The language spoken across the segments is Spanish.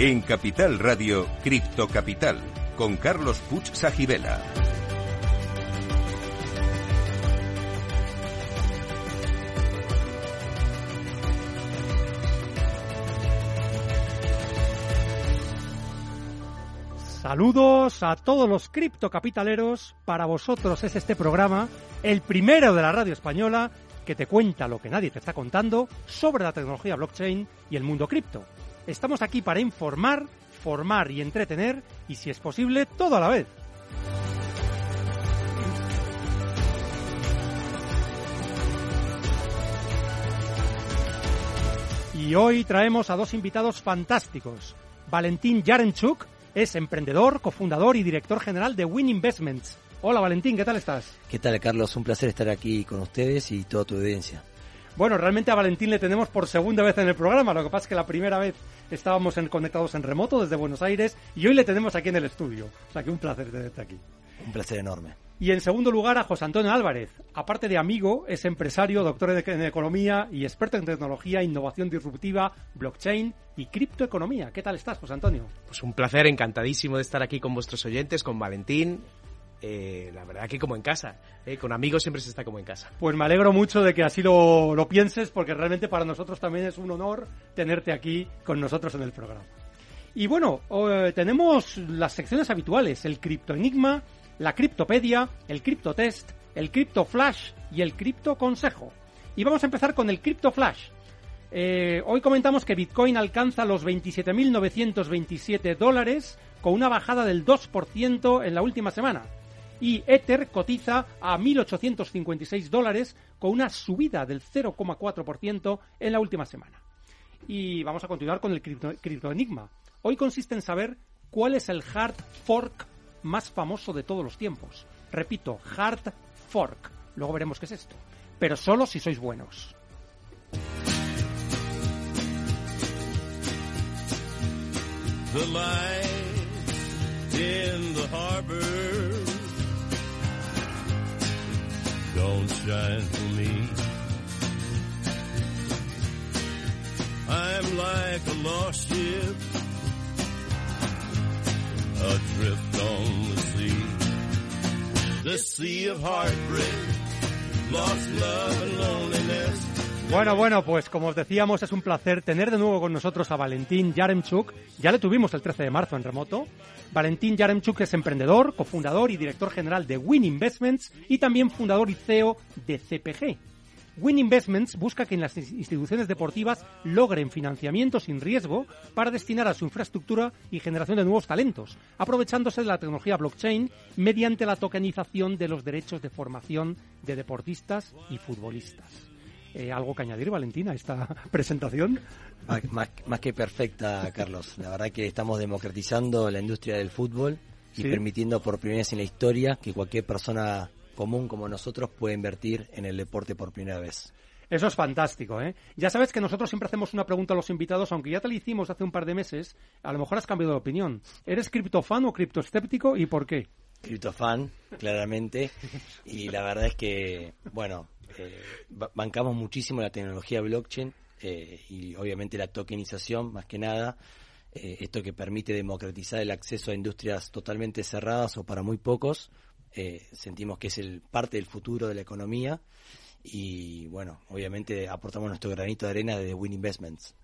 En Capital Radio, Cripto Capital, con Carlos Puch Sajibela. Saludos a todos los criptocapitaleros. Para vosotros es este programa, el primero de la radio española, que te cuenta lo que nadie te está contando sobre la tecnología blockchain y el mundo cripto. Estamos aquí para informar, formar y entretener, y si es posible, todo a la vez. Y hoy traemos a dos invitados fantásticos. Valentín Yarenchuk es emprendedor, cofundador y director general de Win Investments. Hola Valentín, ¿qué tal estás? ¿Qué tal Carlos? Un placer estar aquí con ustedes y toda tu audiencia. Bueno, realmente a Valentín le tenemos por segunda vez en el programa, lo que pasa es que la primera vez estábamos en, conectados en remoto desde Buenos Aires y hoy le tenemos aquí en el estudio. O sea que un placer tenerte aquí. Un placer enorme. Y en segundo lugar a José Antonio Álvarez. Aparte de amigo, es empresario, doctor en economía y experto en tecnología, innovación disruptiva, blockchain y criptoeconomía. ¿Qué tal estás, José Antonio? Pues un placer, encantadísimo de estar aquí con vuestros oyentes, con Valentín. Eh, la verdad que como en casa, eh, con amigos siempre se está como en casa. Pues me alegro mucho de que así lo, lo pienses, porque realmente para nosotros también es un honor tenerte aquí con nosotros en el programa. Y bueno, eh, tenemos las secciones habituales, el Cripto Enigma, la Criptopedia, el Cripto Test, el Cripto Flash y el Cripto Consejo. Y vamos a empezar con el Cripto Flash. Eh, hoy comentamos que Bitcoin alcanza los 27.927 dólares con una bajada del 2% en la última semana. Y Ether cotiza a 1.856 dólares con una subida del 0,4% en la última semana. Y vamos a continuar con el cripto, cripto. Hoy consiste en saber cuál es el hard fork más famoso de todos los tiempos. Repito, hard fork. Luego veremos qué es esto. Pero solo si sois buenos. Don't shine for me. I'm like a lost ship adrift on the sea. The sea of heartbreak, lost love and loneliness. Bueno, bueno, pues como os decíamos, es un placer tener de nuevo con nosotros a Valentín Yaremchuk. Ya le tuvimos el 13 de marzo en remoto. Valentín Yaremchuk es emprendedor, cofundador y director general de Win Investments y también fundador y CEO de CPG. Win Investments busca que las instituciones deportivas logren financiamiento sin riesgo para destinar a su infraestructura y generación de nuevos talentos, aprovechándose de la tecnología blockchain mediante la tokenización de los derechos de formación de deportistas y futbolistas. Eh, ¿Algo que añadir, Valentina, a esta presentación? Más, más, más, que perfecta, Carlos. La verdad que estamos democratizando la industria del fútbol y ¿Sí? permitiendo por primera vez en la historia que cualquier persona común como nosotros pueda invertir en el deporte por primera vez. Eso es fantástico, ¿eh? Ya sabes que nosotros siempre hacemos una pregunta a los invitados, aunque ya te la hicimos hace un par de meses, a lo mejor has cambiado de opinión. ¿Eres criptofan o criptoescéptico y por qué? Criptofan, claramente. y la verdad es que, bueno, eh, bancamos muchísimo la tecnología blockchain eh, y obviamente la tokenización, más que nada. Eh, esto que permite democratizar el acceso a industrias totalmente cerradas o para muy pocos. Sentimos que es el parte del futuro de la economía y bueno, obviamente aportamos nuestro granito de arena de Win Investments.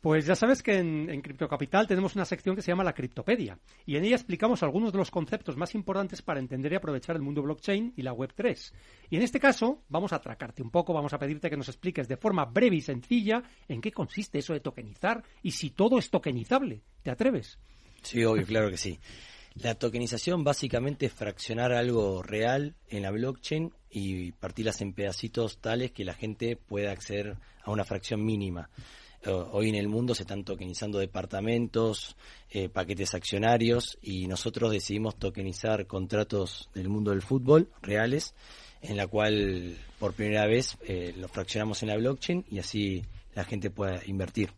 Pues ya sabes que en, en Cripto Capital tenemos una sección que se llama la Criptopedia y en ella explicamos algunos de los conceptos más importantes para entender y aprovechar el mundo blockchain y la Web3. Y en este caso vamos a atracarte un poco, vamos a pedirte que nos expliques de forma breve y sencilla en qué consiste eso de tokenizar y si todo es tokenizable. ¿Te atreves? Sí, obvio, claro que sí. La tokenización básicamente es fraccionar algo real en la blockchain y partirlas en pedacitos tales que la gente pueda acceder a una fracción mínima. Hoy en el mundo se están tokenizando departamentos, eh, paquetes accionarios y nosotros decidimos tokenizar contratos del mundo del fútbol reales, en la cual por primera vez eh, los fraccionamos en la blockchain y así la gente pueda invertir.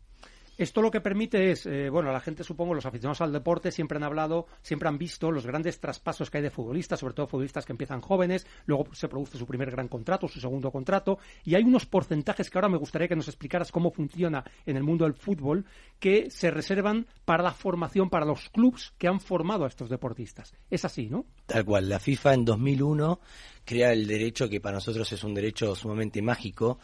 Esto lo que permite es, eh, bueno, la gente, supongo, los aficionados al deporte siempre han hablado, siempre han visto los grandes traspasos que hay de futbolistas, sobre todo futbolistas que empiezan jóvenes, luego se produce su primer gran contrato, su segundo contrato, y hay unos porcentajes que ahora me gustaría que nos explicaras cómo funciona en el mundo del fútbol, que se reservan para la formación, para los clubes que han formado a estos deportistas. Es así, ¿no? Tal cual. La FIFA en 2001 crea el derecho que para nosotros es un derecho sumamente mágico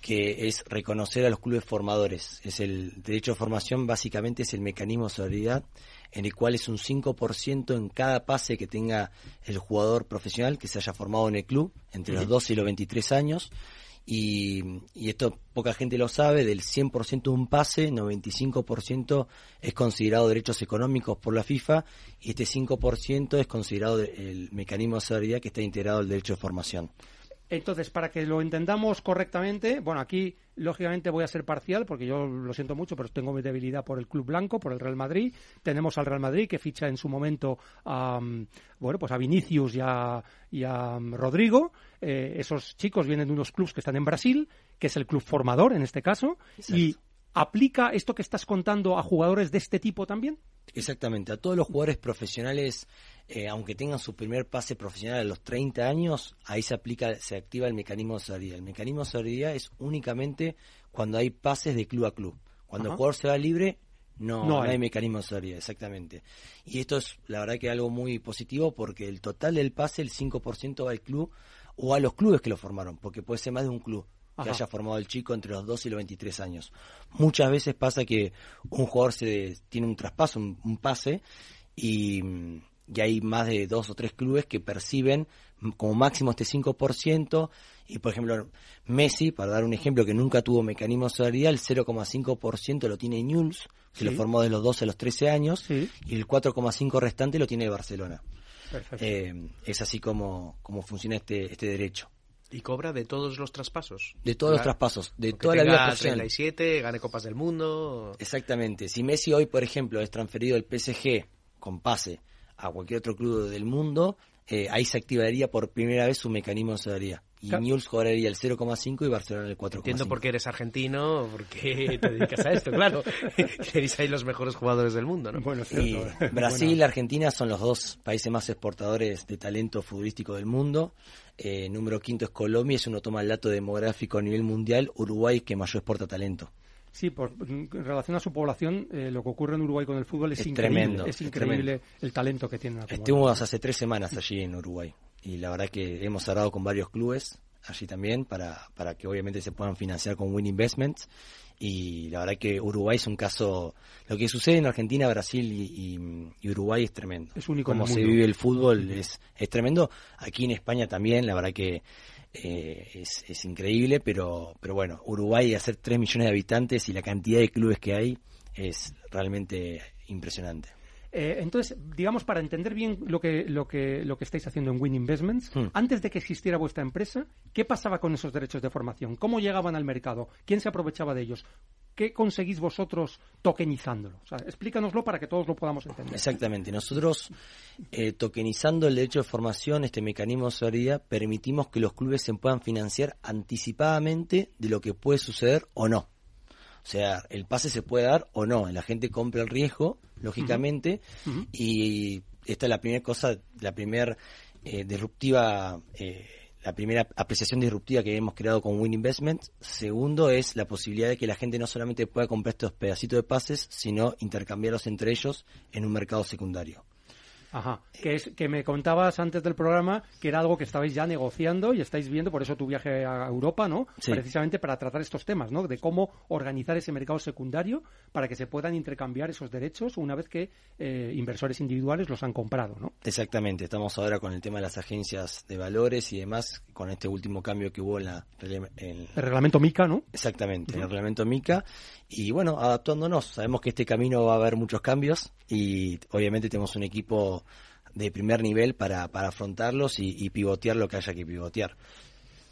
que es reconocer a los clubes formadores. Es el derecho de formación, básicamente es el mecanismo de solidaridad en el cual es un 5% en cada pase que tenga el jugador profesional que se haya formado en el club entre los 12 y los 23 años. Y, y esto poca gente lo sabe, del 100% de un pase, 95% es considerado derechos económicos por la FIFA y este 5% es considerado el mecanismo de solidaridad que está integrado al derecho de formación. Entonces, para que lo entendamos correctamente, bueno, aquí lógicamente voy a ser parcial porque yo lo siento mucho, pero tengo mi debilidad por el Club Blanco, por el Real Madrid. Tenemos al Real Madrid que ficha en su momento a, bueno, pues a Vinicius y a, y a Rodrigo. Eh, esos chicos vienen de unos clubes que están en Brasil, que es el club formador en este caso, y aplica esto que estás contando a jugadores de este tipo también. Exactamente, a todos los jugadores profesionales, eh, aunque tengan su primer pase profesional a los 30 años, ahí se aplica, se activa el mecanismo de solidaridad. El mecanismo de solidaridad es únicamente cuando hay pases de club a club. Cuando Ajá. el jugador se va libre, no, No no hay. mecanismo de solidaridad, exactamente. Y esto es, la verdad, que algo muy positivo porque el total del pase, el 5% va al club o a los clubes que lo formaron, porque puede ser más de un club que haya formado el chico entre los 12 y los 23 años. Muchas veces pasa que un jugador se tiene un traspaso, un, un pase, y, y hay más de dos o tres clubes que perciben como máximo este 5%, y por ejemplo Messi, para dar un ejemplo que nunca tuvo mecanismo de solidaridad, el 0,5% lo tiene Newell's, que Sí. lo formó de los 12 a los 13 años, Sí. y el 4,5% restante lo tiene Barcelona. Perfecto. Eh, es así como, como funciona este, este derecho. Y cobra de todos los traspasos. De todos los traspasos, de toda la vida profesional. 37, gane Copas del Mundo. Exactamente. Si Messi hoy, por ejemplo, es transferido del PSG con pase a cualquier otro club del mundo, eh, ahí se activaría por primera vez su mecanismo de solidaridad. Y Claro. Newell's cobraría el 0,5 y Barcelona el 4,5. Entiendo por qué eres argentino, por qué te dedicas a esto, claro. Tenéis ahí los mejores jugadores del mundo, ¿no? Bueno, es Y cierto. Brasil y Argentina son los dos países más exportadores de talento futbolístico del mundo. Eh, número quinto es Colombia, si uno toma el dato demográfico a nivel mundial, Uruguay es que mayor exporta talento. Sí, por, en relación a su población, eh, lo que ocurre en Uruguay con el fútbol es, Es increíble. tremendo, es es increíble el talento que acumulado. Estuvimos hace tres semanas allí en Uruguay y la verdad que hemos hablado con varios clubes allí también para, para que obviamente se puedan financiar con Win Investments y la verdad que Uruguay es un caso, lo que sucede en Argentina, Brasil y, y- y Uruguay es tremendo. Es único Como se vive el fútbol es, es tremendo. Aquí en España también, la verdad que eh, es, es increíble, pero, pero bueno, Uruguay hacer 3 millones de habitantes y la cantidad de clubes que hay es realmente impresionante. Eh, entonces, digamos, para entender bien lo que, lo que, lo que estáis haciendo en Win Investments, Hmm. antes de que existiera vuestra empresa, ¿qué pasaba con esos derechos de formación? ¿Cómo llegaban al mercado? ¿Quién se aprovechaba de ellos? ¿Qué conseguís vosotros tokenizándolo? O sea, explícanoslo para que todos lo podamos entender. Exactamente. Nosotros, eh, tokenizando el derecho de formación, este mecanismo de solidaridad, permitimos que los clubes se puedan financiar anticipadamente de lo que puede suceder o no. O sea, el pase se puede dar o no. La gente compra el riesgo, lógicamente, y esta es la primera cosa, la primera eh, disruptiva, eh, la primera apreciación disruptiva que hemos creado con Win Investment. Segundo es la posibilidad de que la gente no solamente pueda comprar estos pedacitos de pases, sino intercambiarlos entre ellos en un mercado secundario. Ajá. Que, es, que me contabas antes del programa que era algo que estabais ya negociando y estáis viendo, por eso tu viaje a Europa, ¿no? Sí. Precisamente para tratar estos temas, ¿no? De cómo organizar ese mercado secundario para que se puedan intercambiar esos derechos una vez que eh, inversores individuales los han comprado, ¿no? Exactamente, estamos ahora con el tema de las agencias de valores y demás, con este último cambio que hubo en la... en- El reglamento MICA, ¿no? Exactamente, en el reglamento MICA. Y bueno, adaptándonos, sabemos que este camino va a haber muchos cambios y obviamente tenemos un equipo de primer nivel para, para afrontarlos y, y pivotear lo que haya que pivotear.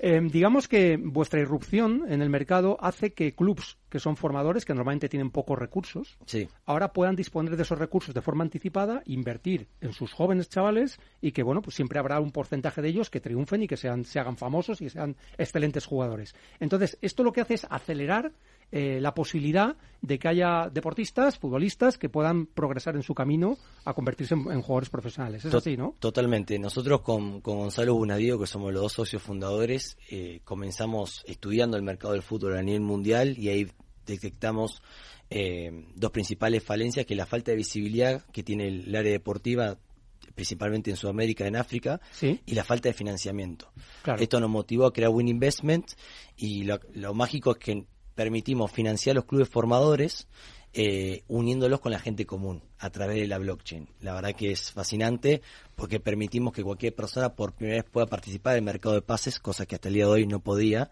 Eh, digamos que vuestra irrupción en el mercado hace que clubs que son formadores, que normalmente tienen pocos recursos, Sí, ahora puedan disponer de esos recursos de forma anticipada, invertir en sus jóvenes chavales y que, bueno, pues siempre habrá un porcentaje de ellos que triunfen y que sean, se hagan famosos y sean excelentes jugadores. Entonces, esto lo que hace es acelerar eh, la posibilidad de que haya deportistas, futbolistas, que puedan progresar en su camino a convertirse en, en jugadores profesionales. Es To- así, ¿no? Totalmente. Nosotros con, con Gonzalo Bunadío, que somos los dos socios fundadores, eh, comenzamos estudiando el mercado del fútbol a nivel mundial y ahí detectamos eh, dos principales falencias, que es la falta de visibilidad que tiene el, el área deportiva, principalmente en Sudamérica, en África, Sí. y la falta de financiamiento. Claro. Esto nos motivó a crear Win Investment y lo, lo mágico es que permitimos financiar los clubes formadores eh, uniéndolos con la gente común a través de la blockchain. La verdad que es fascinante porque permitimos que cualquier persona por primera vez pueda participar del mercado de pases, cosa que hasta el día de hoy no podía.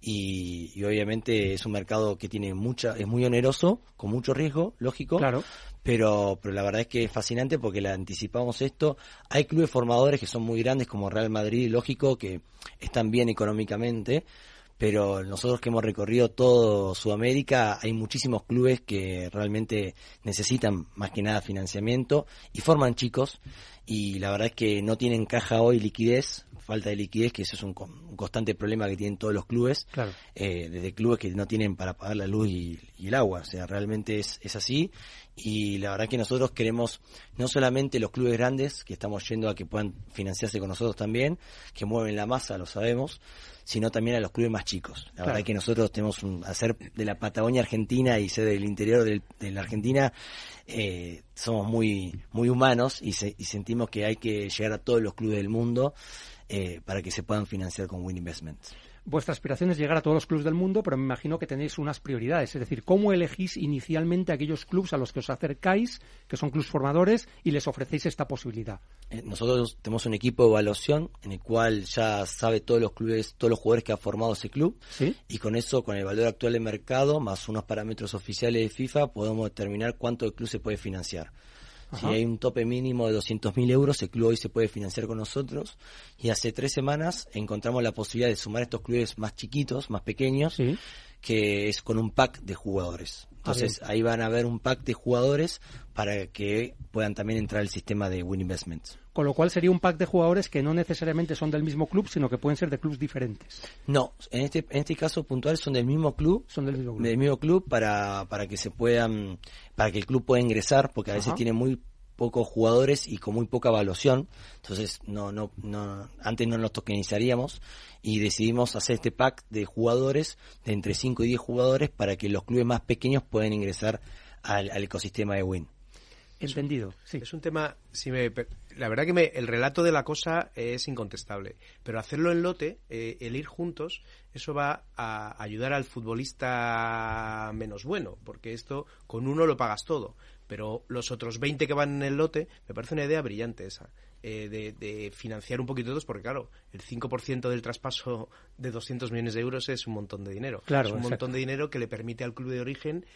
Y, y obviamente es un mercado que tiene mucha, es muy oneroso, con mucho riesgo, lógico Claro. pero, pero la verdad es que es fascinante porque le anticipamos esto. Hay clubes formadores que son muy grandes como Real Madrid, lógico, que están bien económicamente, pero nosotros que hemos recorrido todo Sudamérica, hay muchísimos clubes que realmente necesitan más que nada financiamiento y forman chicos y la verdad es que no tienen caja hoy liquidez, falta de liquidez, que eso es un, un constante problema que tienen todos los clubes Claro. eh, desde clubes que no tienen para pagar la luz y, y el agua. O sea, realmente es, es así. Y la verdad que nosotros queremos no solamente los clubes grandes, que estamos yendo a que puedan financiarse con nosotros también, que mueven la masa, lo sabemos, sino también a los clubes más chicos. La Claro. verdad que nosotros tenemos un, hacer de la Patagonia Argentina y ser del interior del- de la Argentina, eh, somos muy, muy humanos y, se- y sentimos que hay que llegar a todos los clubes del mundo eh, para que se puedan financiar con Win Investments. Vuestra aspiración es llegar a todos los clubes del mundo, pero me imagino que tenéis unas prioridades. Es decir, ¿cómo elegís inicialmente aquellos clubes a los que os acercáis, que son clubes formadores, y les ofrecéis esta posibilidad? Eh, Nosotros tenemos un equipo de evaluación en el cual ya sabe todos los clubes, todos los jugadores que ha formado ese club ¿Sí? y con eso, con el valor actual de mercado, más unos parámetros oficiales de FIFA, podemos determinar cuánto el club se puede financiar. Si hay un tope mínimo de 200.000 euros, el club hoy se puede financiar con nosotros. Y hace tres semanas encontramos la posibilidad de sumar estos clubes más chiquitos, más pequeños, Sí. Que es con un pack de jugadores. Entonces ahí van a haber un pack de jugadores para que puedan también entrar al sistema de Win Investments. Con lo cual sería un pack de jugadores que no necesariamente son del mismo club, sino que pueden ser de clubes diferentes. No, en este, en este caso puntual son del mismo club, Son del mismo club. del mismo club para, para que se puedan, para que el club pueda ingresar, porque a veces tiene muy pocos jugadores y con muy poca evaluación, entonces no, no, no, antes no nos tokenizaríamos y decidimos hacer este pack de jugadores de entre 5 y 10 jugadores para que los clubes más pequeños puedan ingresar al, al ecosistema de Win. Entendido, sí. Es un tema, si me, per- la verdad que me- el relato de la cosa es incontestable, pero hacerlo en lote, eh, el ir juntos, eso va a ayudar al futbolista menos bueno, porque esto con uno lo pagas todo, pero los otros 20 que van en el lote, me parece una idea brillante esa, eh, de, de financiar un poquito todos, porque claro, el 5% del traspaso de 200 millones de euros es un montón de dinero. Claro, es un exacto. montón de dinero que le permite al club de origen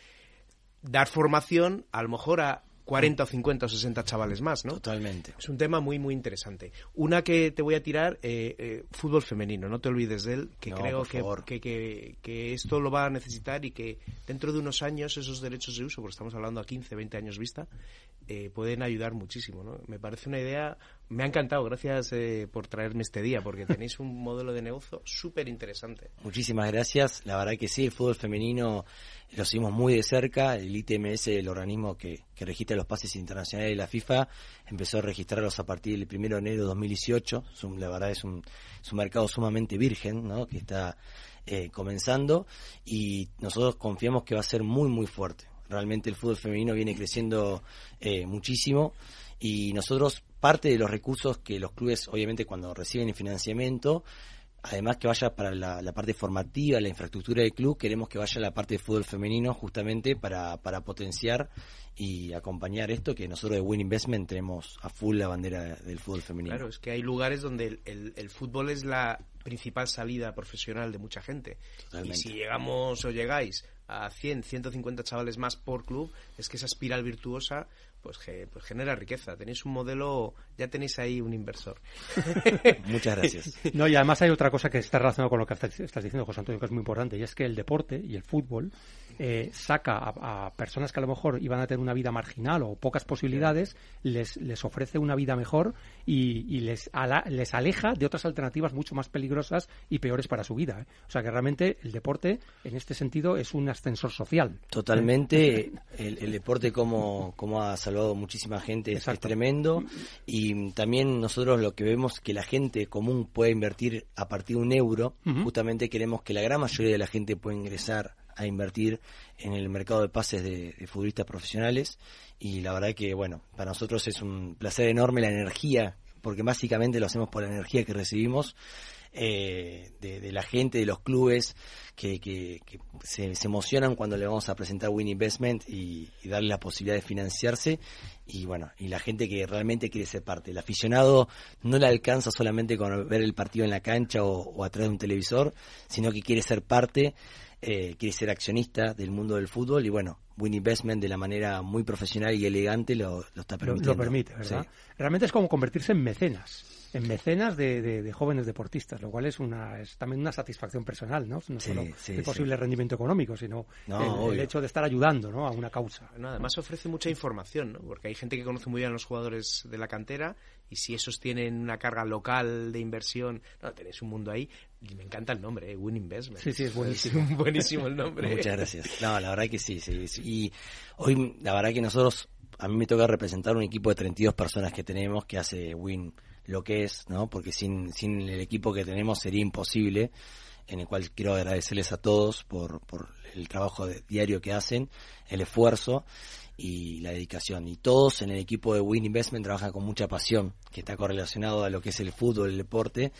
dar formación a lo mejor a 40 o 50 o 60 chavales más, ¿no? Totalmente. Es un tema muy, muy interesante. Una que te voy a tirar, eh, eh, fútbol femenino, no te olvides de él, que No, creo que, que, que, que esto lo va a necesitar y que dentro de unos años esos derechos de uso, porque estamos hablando a 15, 20 años vista, eh, pueden ayudar muchísimo, ¿no? Me parece una idea, me ha encantado, gracias eh, por traerme este día, porque tenéis un modelo de negocio súper interesante. Muchísimas gracias. La verdad que sí, el fútbol femenino lo seguimos muy de cerca. El ITMS, el organismo que, registra los pases internacionales de la FIFA, empezó a registrarlos a partir del 1 de enero de 2018. Es un- la verdad es un, es un mercado sumamente virgen, ¿no? Que está eh, comenzando y nosotros confiamos que va a ser muy, muy fuerte. Realmente el fútbol femenino viene creciendo eh, muchísimo y nosotros parte de los recursos que los clubes, obviamente cuando reciben el financiamiento, además que vaya para la, la parte formativa, la infraestructura del club, queremos que vaya la parte de fútbol femenino justamente para, para potenciar y acompañar esto que nosotros de Win Investment tenemos a full la bandera del fútbol femenino. Claro, es que hay lugares donde el, el- el fútbol es la principal salida profesional de mucha gente. Totalmente. Y si llegamos o llegáis a 100, 150 chavales más por club, es que esa espiral virtuosa pues, ge- pues genera riqueza. Tenéis un modelo, ya tenéis ahí un inversor. Muchas gracias. No, y además hay otra cosa que está relacionada con lo que estás estás diciendo, José Antonio, que es muy importante, y es que el deporte y el fútbol eh, saca a, a personas que a lo mejor iban a tener una vida marginal o pocas posibilidades, les, les ofrece una vida mejor y, y les, ala- les aleja de otras alternativas mucho más peligrosas y peores para su vida. ¿eh? O sea que realmente el deporte, en este sentido, es un ascensor social. Totalmente, el, el deporte como, como ha salvado muchísima gente es, es tremendo y también nosotros lo que vemos que la gente común puede invertir a partir de un euro, justamente queremos que la gran mayoría de la gente pueda ingresar a invertir en el mercado de pases de, futbolistas profesionales y la verdad que bueno, para nosotros es un placer enorme la energía, porque básicamente lo hacemos por la energía que recibimos eh, de, la gente, de los clubes, que, que- que se, emocionan cuando le vamos a presentar Win Investment y, y darle la posibilidad de financiarse. Y bueno, y la gente que realmente quiere ser parte. El aficionado no le alcanza solamente con ver el partido en la cancha o, o a través de un televisor, sino que quiere ser parte, eh, quiere ser accionista del mundo del fútbol. Y bueno, Win Investment de la manera muy profesional y elegante lo, lo está permitiendo. lo permite, ¿verdad? Sí. Realmente es como convertirse en mecenas, en mecenas de, de- de jóvenes deportistas, lo cual es una es también una satisfacción personal, ¿no? No Sí, solo sí, el sí. posible rendimiento económico, sino No, el- hecho de estar ayudando, ¿no? A una causa. Además ofrece mucha información, ¿no? Porque hay gente que conoce muy bien a los jugadores de la cantera y si esos tienen una carga local de inversión, no, tenéis un mundo ahí. Y me encanta el nombre, ¿eh? Win Investment. Sí, sí, es buenísimo. buenísimo el nombre. Muchas gracias. No, la verdad que sí, sí, sí. Y hoy, la verdad que nosotros, a mí me toca representar un equipo de 32 personas que tenemos que hace Win lo que es, ¿no? Porque sin, sin el equipo que tenemos sería imposible, en el cual quiero agradecerles a todos por, el trabajo diario que hacen, el esfuerzo y la dedicación. Y todos en el equipo de Win Investment trabajan con mucha pasión, que está correlacionado a lo que es el fútbol, el deporte,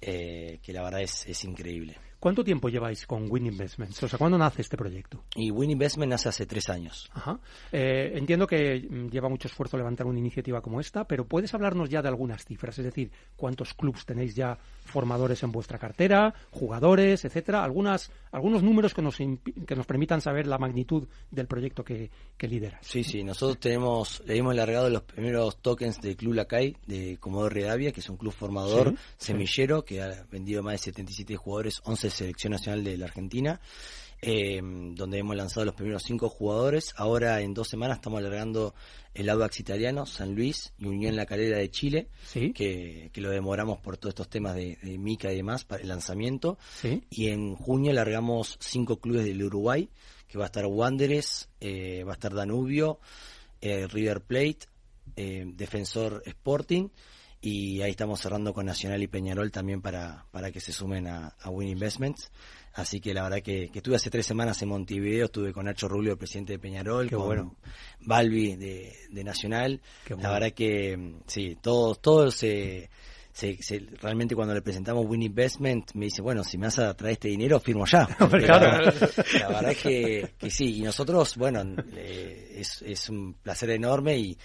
eh, que la verdad es, es increíble. ¿Cuánto tiempo lleváis con Win Investments? O sea, ¿cuándo nace este proyecto? Y Win Investment nace hace tres años. Ajá. Eh, entiendo que mm, lleva mucho esfuerzo levantar una iniciativa como esta, pero ¿puedes hablarnos ya de algunas cifras? Es decir, ¿cuántos clubs tenéis ya formadores en vuestra cartera, jugadores, etcétera? Algunas, algunos números que nos, que nos permitan saber la magnitud del proyecto que, que lideras. Sí, sí, nosotros tenemos, le hemos largado los primeros tokens del Club Lacay de Comodoro Rivadavia, que es un club formador Sí, semillero que ha vendido más de 77 jugadores, 11 selección nacional de la Argentina, eh, donde hemos lanzado los primeros 5 jugadores. Ahora en dos semanas estamos alargando el Audax italiano, San Luis y Unión La Calera de Chile, Sí, que, que lo demoramos por todos estos temas de, de Mica y demás para el lanzamiento. sí. Y en junio largamos cinco clubes del Uruguay, que va a estar Wanderers, eh, va a estar Danubio, eh, River Plate, Defensor Sporting, y ahí estamos cerrando con Nacional y Peñarol también para, para que se sumen a, a Win Investments. Así que la verdad que, que estuve hace tres semanas en Montevideo, estuve con Nacho Rubio, el presidente de Peñarol, Qué con bueno. Balbi de, de Nacional. Qué La bueno. verdad que mm, sí, todos, todos se, se, se- realmente cuando le presentamos Win Investment me dice, bueno, si me vas a traer este dinero, firmo ya. La verdad es que, que sí, y nosotros, bueno, eh, es, es un placer enorme y,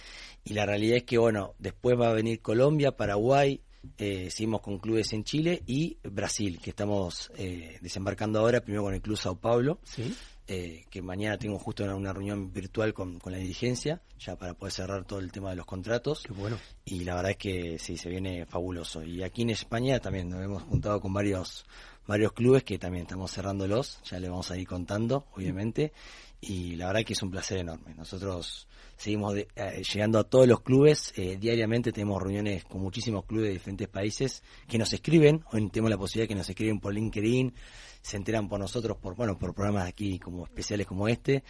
y la realidad es que, bueno, después va a venir Colombia, Paraguay, eh, seguimos con clubes en Chile y Brasil, que estamos eh, desembarcando ahora, primero con el Club Sao Paulo, Sí. eh, que mañana tengo justo una, una reunión virtual con, con la dirigencia, ya para poder cerrar todo el tema de los contratos. Qué bueno. Y la verdad es que sí, se viene fabuloso. Y aquí en España también nos hemos juntado con varios varios clubes que también estamos cerrándolos, ya le vamos a ir contando, obviamente. Y la verdad que es un placer enorme. Nosotros seguimos de- eh, llegando a todos los clubes, eh, diariamente tenemos reuniones con muchísimos clubes de diferentes países que nos escriben, hoy tenemos la posibilidad que nos escriben por LinkedIn, se enteran por nosotros por bueno por programas aquí como especiales como este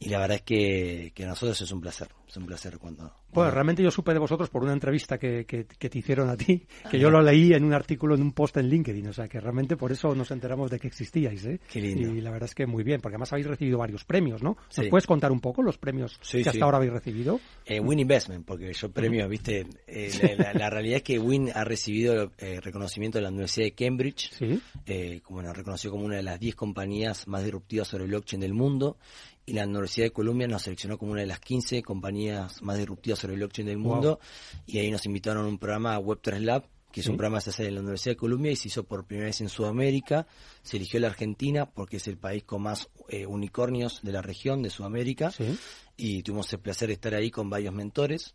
y la verdad es que, que a nosotros es un placer es un placer cuando, Bueno, cuando- realmente yo supe de vosotros por una entrevista que, que, que te hicieron a ti, que yo lo leí en un artículo, en un post en LinkedIn, o sea que realmente por eso nos enteramos de que existíais, ¿eh? Qué lindo. Y la verdad es que muy bien, porque además habéis recibido varios premios, ¿no? ¿Nos Sí. puedes contar un poco los premios Sí, que hasta sí. ahora habéis recibido? Eh, Win Investment, porque yo premios, viste, eh, la, la- la realidad es que Win ha recibido eh, reconocimiento de la Universidad de Cambridge, eh, como nos reconoció como una de las 10 compañías más disruptivas sobre blockchain del mundo, y la Universidad de Columbia nos seleccionó como una de las 15 compañías más disruptivas sobre blockchain del Wow. mundo, y ahí nos invitaron a un programa Web3 Lab, que es Sí. un programa que se hace en la Universidad de Columbia y se hizo por primera vez en Sudamérica. Se eligió la Argentina porque es el país con más eh, unicornios de la región de Sudamérica Sí. y tuvimos el placer de estar ahí con varios mentores.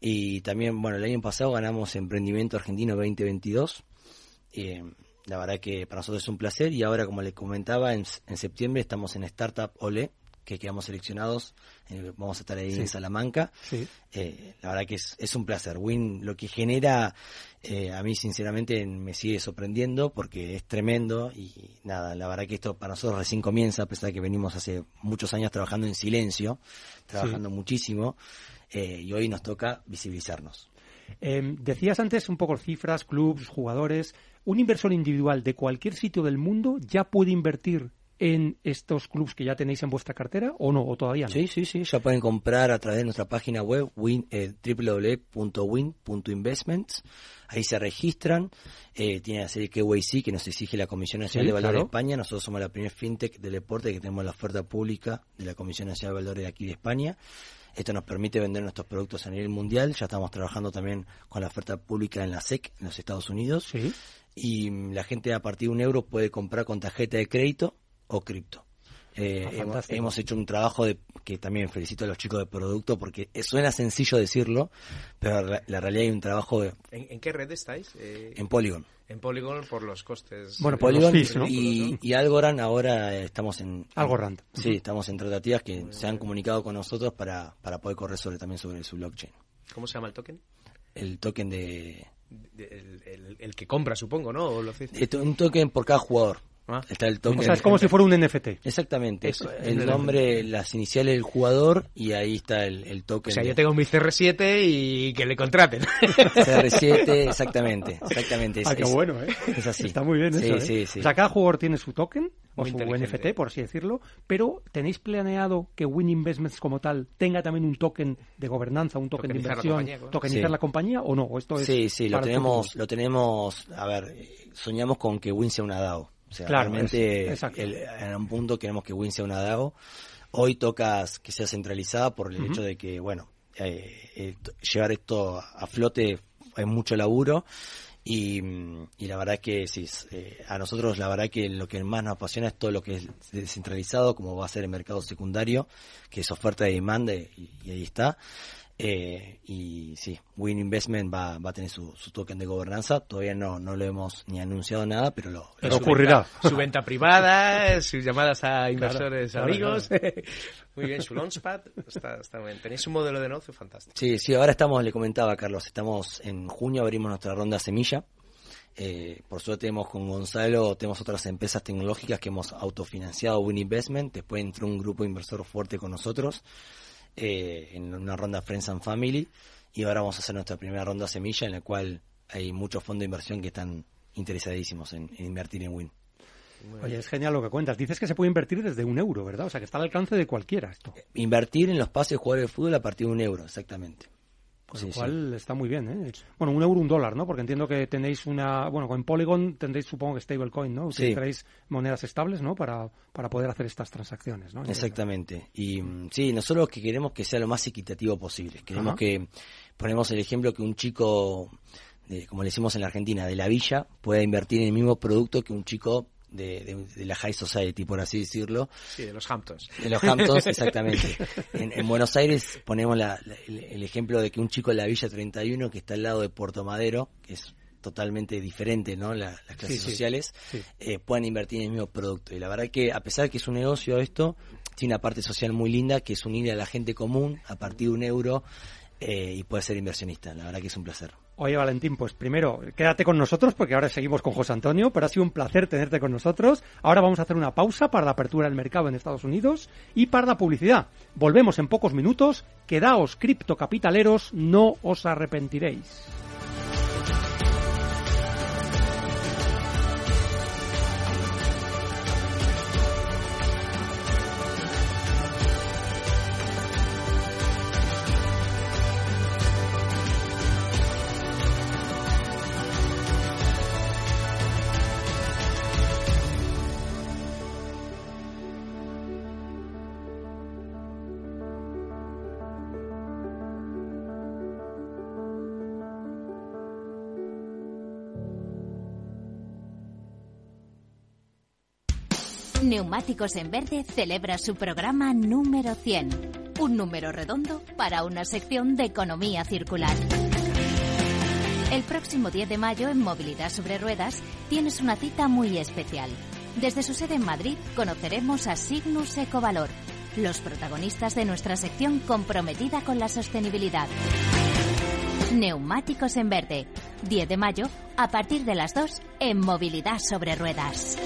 Y también, bueno, el año pasado ganamos Emprendimiento Argentino 2022. Eh, la verdad que para nosotros es un placer y ahora, como les comentaba, en, en septiembre estamos en Startup Ole, que quedamos seleccionados. eh, vamos a estar ahí Sí. en Salamanca. Sí. Eh, la verdad que es, es un placer. Win lo que genera, eh, a mí sinceramente me sigue sorprendiendo porque es tremendo y nada, la verdad que esto para nosotros recién comienza, a pesar de que venimos hace muchos años trabajando en silencio, trabajando muchísimo, eh, y hoy nos toca visibilizarnos. Eh, decías antes un poco cifras, clubs, jugadores. Un inversor individual de cualquier sitio del mundo ya puede invertir en estos clubs que ya tenéis en vuestra cartera o no, o todavía no. Sí, sí, sí, ya pueden comprar a través de nuestra página web win, eh, www.win.investments. Ahí se registran, eh, tiene la serie KYC que nos exige la Comisión Nacional Sí, de Valores claro. de España. Nosotros somos la primera fintech del deporte que tenemos la oferta pública de la Comisión Nacional de Valores de aquí de España. Esto nos permite vender nuestros productos a nivel mundial. Ya estamos trabajando también con la oferta pública en la SEC en los Estados Unidos. Sí. Y mm, la gente a partir de un euro puede comprar con tarjeta de crédito o cripto. Eh, hemos, hecho un trabajo de, que también felicito a los chicos de producto porque suena sencillo decirlo, pero la, la realidad hay un trabajo de- ¿En, en qué red estáis? Eh, en Polygon. en Polygon por los costes. Bueno, eh, Polygon fees, ¿no? y, y Algorand ahora estamos en... Algorand. Sí, estamos en tratativas que se han comunicado con nosotros para, para poder correr sobre también sobre su blockchain. ¿Cómo se llama el token? El token de... De- El, el- el que compra, supongo, ¿no? ¿O lo esto- Un token por cada jugador. Ah. Está el token... O sea, es como si fuera un NFT. Exactamente, Eso, el el- nombre, las iniciales del jugador y ahí está el, el O token. sea, de- yo tengo mi CR7 y que le contraten. CR7, exactamente, exactamente. Ah, es- qué es- bueno, ¿eh? es así. Está muy bien Sí, eso, ¿eh? sí, sí. O sea, cada jugador tiene su token o Muy su. NFT, por así decirlo, pero ¿tenéis planeado que Win Investments como tal tenga también un token de gobernanza, un token de Tokenizar inversión, tokenizar Sí. la compañía o no? ¿O esto es Sí, sí, lo tenemos, lo tenemos, a ver, eh, soñamos con que Win sea una DAO. O sea, Claro, realmente es- exacto. el- en un punto queremos que Win sea una DAO. Hoy toca que sea centralizada por el hecho de que, bueno, eh, eh, llevar esto a flote es mucho laburo. Y, y la verdad que sí, eh, a nosotros la verdad que lo que más nos apasiona es todo lo que es descentralizado, como va a ser el mercado secundario, que es oferta y demanda, y, y ahí está. Eh, y sí, Win Investment va, va a tener su, su token de gobernanza. Todavía no, no lo hemos ni anunciado nada, pero lo, Pero Su ocurrirá. venta- su venta privada, sus llamadas a inversores claro, amigos. Muy bien, su launchpad. Está, está bien. Tenéis un modelo de negocio fantástico. Sí, sí, ahora estamos, le comentaba Carlos, estamos en junio, abrimos nuestra ronda semilla. Eh, por suerte tenemos con Gonzalo, tenemos otras empresas tecnológicas que hemos autofinanciado Win Investment, después entró un grupo inversor fuerte con nosotros eh, en una ronda Friends and Family y ahora vamos a hacer nuestra primera ronda semilla en la cual hay muchos fondos de inversión que están interesadísimos en, en invertir en Win. Oye, es genial lo que cuentas. Dices que se puede invertir desde un euro, ¿verdad? O sea, que está al alcance de cualquiera esto. Invertir en los pases de jugadores de fútbol a partir de un euro, exactamente. Con Sí, lo sí. cual está muy bien, ¿eh? Bueno, un euro, un dólar, ¿no? Porque entiendo que tenéis una... Bueno, con Polygon tendréis, supongo que stablecoin, ¿no? Sí. Utilizaréis monedas estables, ¿no? Para, para poder hacer estas transacciones, ¿no? Exactamente. Y sí, nosotros que queremos que sea lo más equitativo posible. Queremos Ajá. que, ponemos el ejemplo que un chico, de, como le decimos en la Argentina, de la villa, pueda invertir en el mismo producto que un chico de, de- de la high society, por así decirlo. Sí, de los Hamptons. De los Hamptons, exactamente. En, en Buenos Aires ponemos la- la- el, el ejemplo de que un chico de la Villa 31 que está al lado de Puerto Madero, que es totalmente diferente, ¿no? La- las clases Sí, sí. sociales, Sí. eh, puedan invertir en el mismo producto. Y la verdad que a pesar de que es un negocio esto, tiene una parte social muy linda que es unir a la gente común a partir de un euro eh, y puede ser inversionista. La verdad que es un placer. Oye, Valentín, pues primero, quédate con nosotros porque ahora seguimos con José Antonio, pero ha sido un placer tenerte con nosotros. Ahora vamos a hacer una pausa para la apertura del mercado en Estados Unidos y para la publicidad. Volvemos en pocos minutos. Quedaos criptocapitaleros, no os arrepentiréis. Neumáticos en Verde celebra su programa número 100. Un número redondo para una sección de economía circular. El próximo 10 de mayo en Movilidad sobre Ruedas tienes una cita muy especial. Desde su sede en Madrid conoceremos a Signus Ecovalor, los protagonistas de nuestra sección comprometida con la sostenibilidad. Neumáticos en Verde, 10 de mayo a partir de las 2 en Movilidad sobre Ruedas.